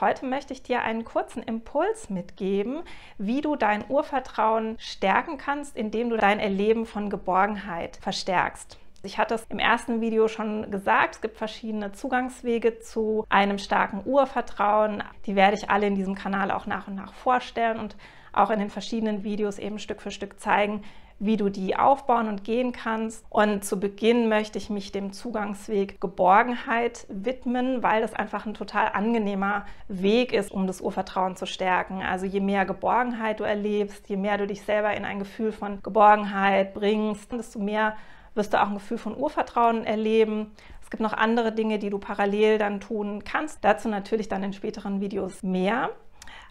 Heute möchte ich dir einen kurzen Impuls mitgeben, wie du dein Urvertrauen stärken kannst, indem du dein Erleben von Geborgenheit verstärkst. Ich hatte es im ersten Video schon gesagt, es gibt verschiedene Zugangswege zu einem starken Urvertrauen. Die werde ich alle in diesem Kanal auch nach und nach vorstellen und auch in den verschiedenen Videos eben Stück für Stück zeigen, wie du die aufbauen und gehen kannst. Und zu Beginn möchte ich mich dem Zugangsweg Geborgenheit widmen, weil das einfach ein total angenehmer Weg ist, um das Urvertrauen zu stärken. Also je mehr Geborgenheit du erlebst, je mehr du dich selber in ein Gefühl von Geborgenheit bringst, desto mehr wirst du auch ein Gefühl von Urvertrauen erleben. Es gibt noch andere Dinge, die du parallel dann tun kannst. Dazu natürlich dann in späteren Videos mehr.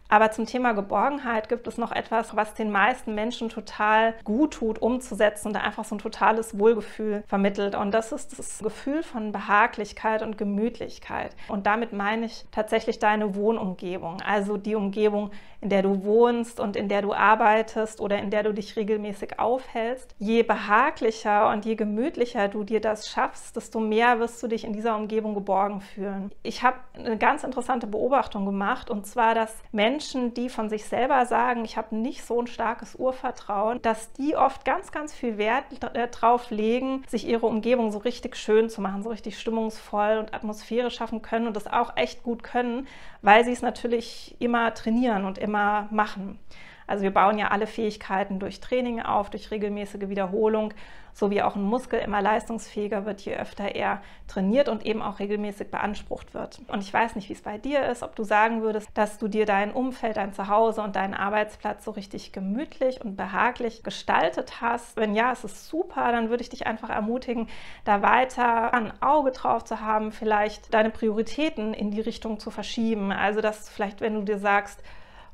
Aber zum Thema Geborgenheit gibt es noch etwas, was den meisten Menschen total gut tut, umzusetzen und einfach so ein totales Wohlgefühl vermittelt. Und das ist das Gefühl von Behaglichkeit und Gemütlichkeit. Und damit meine ich tatsächlich deine Wohnumgebung, also die Umgebung, in der du wohnst und in der du arbeitest oder in der du dich regelmäßig aufhältst. Je behaglicher und je gemütlicher du dir das schaffst, desto mehr wirst du dich in dieser Umgebung geborgen fühlen. Ich habe eine ganz interessante Beobachtung gemacht und zwar, dass Menschen, die von sich selber sagen, ich habe nicht so ein starkes Urvertrauen, dass die oft ganz, ganz viel Wert darauf legen, sich ihre Umgebung so richtig schön zu machen, so richtig stimmungsvoll und Atmosphäre schaffen können und das auch echt gut können, weil sie es natürlich immer trainieren und immer machen. Also wir bauen ja alle Fähigkeiten durch Training auf, durch regelmäßige Wiederholung, so wie auch ein Muskel immer leistungsfähiger wird, je öfter er trainiert und eben auch regelmäßig beansprucht wird. Und ich weiß nicht, wie es bei dir ist, ob du sagen würdest, dass du dir dein Umfeld, dein Zuhause und deinen Arbeitsplatz so richtig gemütlich und behaglich gestaltet hast. Wenn ja, es ist super, dann würde ich dich einfach ermutigen, da weiter ein Auge drauf zu haben, vielleicht deine Prioritäten in die Richtung zu verschieben. Also, dass vielleicht, wenn du dir sagst,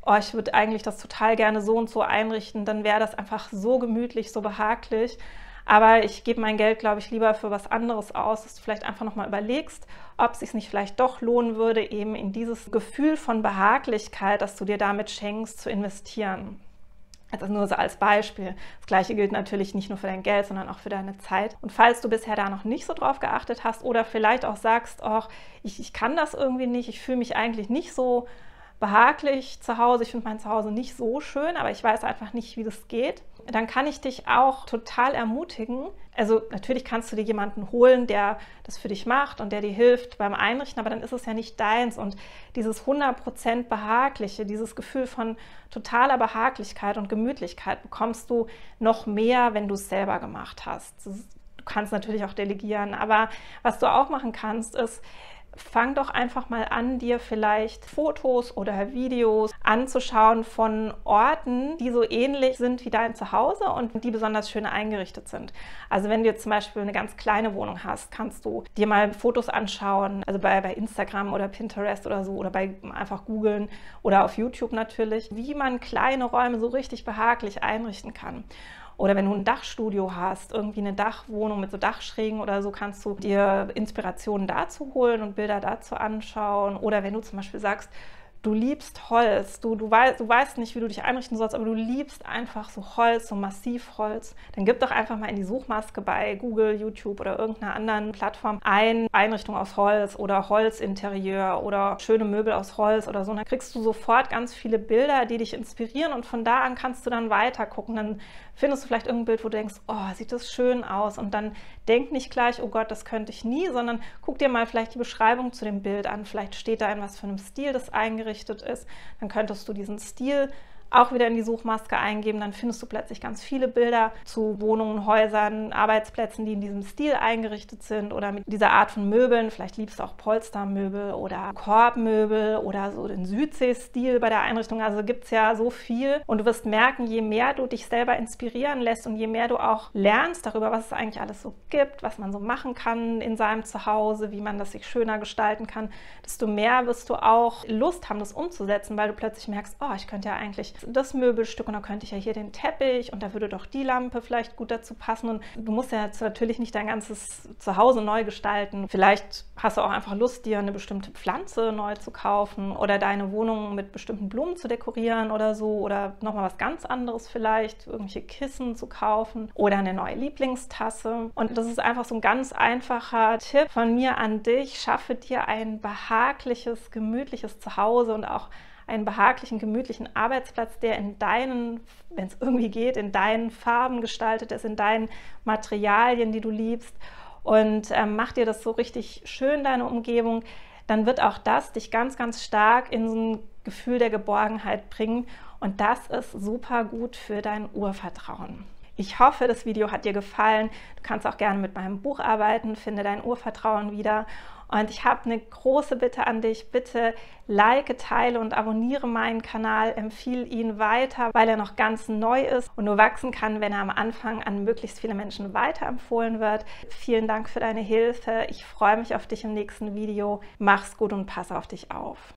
oh, ich würde eigentlich das total gerne so und so einrichten, dann wäre das einfach so gemütlich, so behaglich. Aber ich gebe mein Geld, glaube ich, lieber für was anderes aus, dass du vielleicht einfach nochmal überlegst, ob es sich nicht vielleicht doch lohnen würde, eben in dieses Gefühl von Behaglichkeit, das du dir damit schenkst, zu investieren. Also nur so als Beispiel. Das gleiche gilt natürlich nicht nur für dein Geld, sondern auch für deine Zeit. Und falls du bisher da noch nicht so drauf geachtet hast oder vielleicht auch sagst, oh, ich, ich kann das irgendwie nicht, ich fühle mich eigentlich nicht so behaglich zu Hause. Ich finde mein Zuhause nicht so schön, aber ich weiß einfach nicht, wie das geht. Dann kann ich dich auch total ermutigen. Also natürlich kannst du dir jemanden holen, der das für dich macht und der dir hilft beim Einrichten, aber dann ist es ja nicht deins. Und dieses 100% Behagliche, dieses Gefühl von totaler Behaglichkeit und Gemütlichkeit bekommst du noch mehr, wenn du es selber gemacht hast. Du kannst natürlich auch delegieren, aber was du auch machen kannst, ist, fang doch einfach mal an, dir vielleicht Fotos oder Videos anzuschauen von Orten, die so ähnlich sind wie dein Zuhause und die besonders schön eingerichtet sind. Also wenn du jetzt zum Beispiel eine ganz kleine Wohnung hast, kannst du dir mal Fotos anschauen, also bei, bei Instagram oder Pinterest oder so oder bei einfach googeln oder auf YouTube natürlich, wie man kleine Räume so richtig behaglich einrichten kann. Oder wenn du ein Dachstudio hast, irgendwie eine Dachwohnung mit so Dachschrägen oder so, kannst du dir Inspirationen dazu holen und Bilder dazu anschauen. Oder wenn du zum Beispiel sagst, du liebst Holz, du, du, weißt, du weißt nicht, wie du dich einrichten sollst, aber du liebst einfach so Holz, so Massivholz, dann gib doch einfach mal in die Suchmaske bei Google, YouTube oder irgendeiner anderen Plattform ein Einrichtung aus Holz oder Holzinterieur oder schöne Möbel aus Holz oder so. Und dann kriegst du sofort ganz viele Bilder, die dich inspirieren und von da an kannst du dann weiter gucken. Dann findest du vielleicht irgendein Bild, wo du denkst, oh, sieht das schön aus und dann denk nicht gleich, oh Gott, das könnte ich nie, sondern guck dir mal vielleicht die Beschreibung zu dem Bild an. Vielleicht steht da in was für einem Stil das eingerichtet eingerichtet ist, dann könntest du diesen Stil auch wieder in die Suchmaske eingeben, dann findest du plötzlich ganz viele Bilder zu Wohnungen, Häusern, Arbeitsplätzen, die in diesem Stil eingerichtet sind oder mit dieser Art von Möbeln. Vielleicht liebst du auch Polstermöbel oder Korbmöbel oder so den Südsee-Stil bei der Einrichtung. Also gibt es ja so viel und du wirst merken, je mehr du dich selber inspirieren lässt und je mehr du auch lernst darüber, was es eigentlich alles so gibt, was man so machen kann in seinem Zuhause, wie man das sich schöner gestalten kann, desto mehr wirst du auch Lust haben, das umzusetzen, weil du plötzlich merkst, oh, ich könnte ja eigentlich das Möbelstück und dann könnte ich ja hier den Teppich und da würde doch die Lampe vielleicht gut dazu passen. Und du musst ja jetzt natürlich nicht dein ganzes Zuhause neu gestalten. Vielleicht hast du auch einfach Lust, dir eine bestimmte Pflanze neu zu kaufen oder deine Wohnung mit bestimmten Blumen zu dekorieren oder so oder nochmal was ganz anderes vielleicht, irgendwelche Kissen zu kaufen oder eine neue Lieblingstasse. Und das ist einfach so ein ganz einfacher Tipp von mir an dich. Schaffe dir ein behagliches, gemütliches Zuhause und auch einen behaglichen, gemütlichen Arbeitsplatz, der in deinen, wenn es irgendwie geht, in deinen Farben gestaltet ist, in deinen Materialien, die du liebst. Und ähm, mach dir das so richtig schön, deine Umgebung, dann wird auch das dich ganz, ganz stark in so ein Gefühl der Geborgenheit bringen. Und das ist super gut für dein Urvertrauen. Ich hoffe, das Video hat dir gefallen. Du kannst auch gerne mit meinem Buch arbeiten, finde dein Urvertrauen wieder. Und ich habe eine große Bitte an dich. Bitte like, teile und abonniere meinen Kanal, empfehle ihn weiter, weil er noch ganz neu ist und nur wachsen kann, wenn er am Anfang an möglichst viele Menschen weiterempfohlen wird. Vielen Dank für deine Hilfe. Ich freue mich auf dich im nächsten Video. Mach's gut und pass auf dich auf.